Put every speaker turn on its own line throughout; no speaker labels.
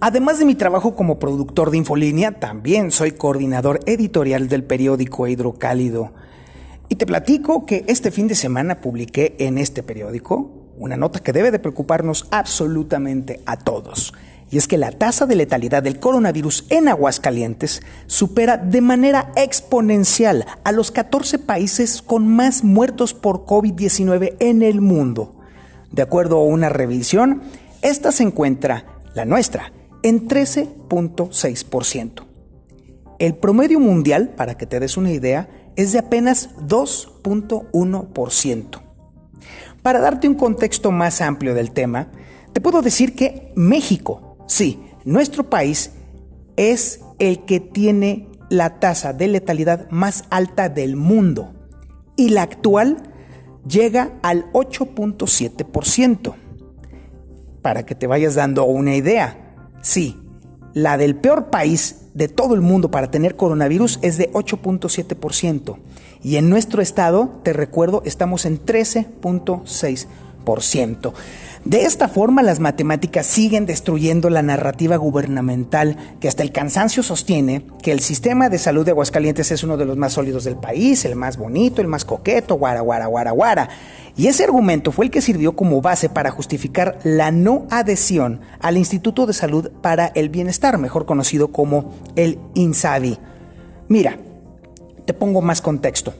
Además de mi trabajo como productor de Infolínea, también soy coordinador editorial del periódico Hidrocálido. Y te platico que este fin de semana publiqué en este periódico una nota que debe de preocuparnos absolutamente a todos. Y es que la tasa de letalidad del coronavirus en Aguascalientes supera de manera exponencial a los 14 países con más muertos por COVID-19 en el mundo. De acuerdo a una revisión, esta se encuentra, la nuestra, en 13.6%. El promedio mundial, para que te des una idea, es de apenas 2.1%. Para darte un contexto más amplio del tema, te puedo decir que México, sí, nuestro país, es el que tiene la tasa de letalidad más alta del mundo y la actual llega al 8.7%. Para que te vayas dando una idea, Sí, la del peor país de todo el mundo para tener coronavirus es de 8.7%. Y en nuestro estado, te recuerdo, estamos en 13.6%. De esta forma, las matemáticas siguen destruyendo la narrativa gubernamental que hasta el cansancio sostiene que el sistema de salud de Aguascalientes es uno de los más sólidos del país, el más bonito, el más coqueto, guara, guara, guara, guara. Y ese argumento fue el que sirvió como base para justificar la no adhesión al Instituto de Salud para el Bienestar, mejor conocido como el INSABI. Mira, te pongo más contexto.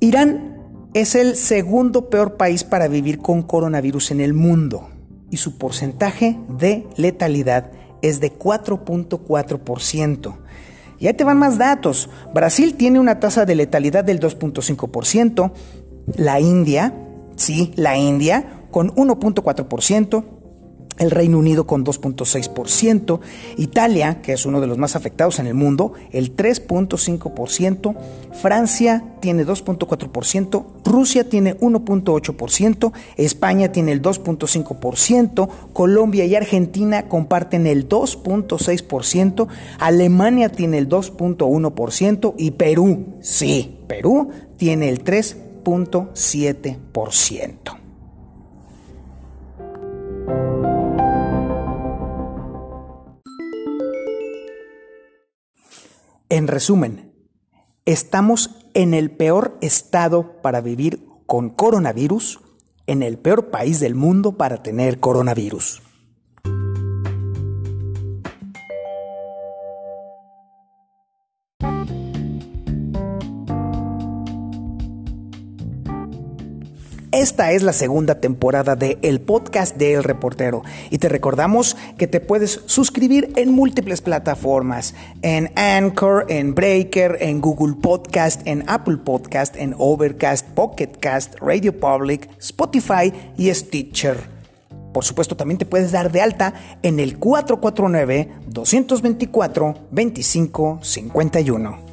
Irán es el segundo peor país para vivir con coronavirus en el mundo y su porcentaje de letalidad es de 4.4%. Ya te van más datos. Brasil tiene una tasa de letalidad del 2.5%, la India, sí, la India, con 1.4%, el Reino Unido con 2.6%, Italia, que es uno de los más afectados en el mundo, el 3.5%, Francia tiene 2.4%, Rusia tiene 1.8%, España tiene el 2.5%, Colombia y Argentina comparten el 2.6%, Alemania tiene el 2.1% y Perú, sí, Perú tiene el 3.7%. En resumen, estamos en el peor estado para vivir con coronavirus, en el peor país del mundo para tener coronavirus. Esta es la segunda temporada de El Podcast de El Reportero y te recordamos que te puedes suscribir en múltiples plataformas, en Anchor, en Breaker, en Google Podcast, en Apple Podcast, en Overcast, Pocket Cast, Radio Public, Spotify y Stitcher. Por supuesto, también te puedes dar de alta en el 449 224 2551.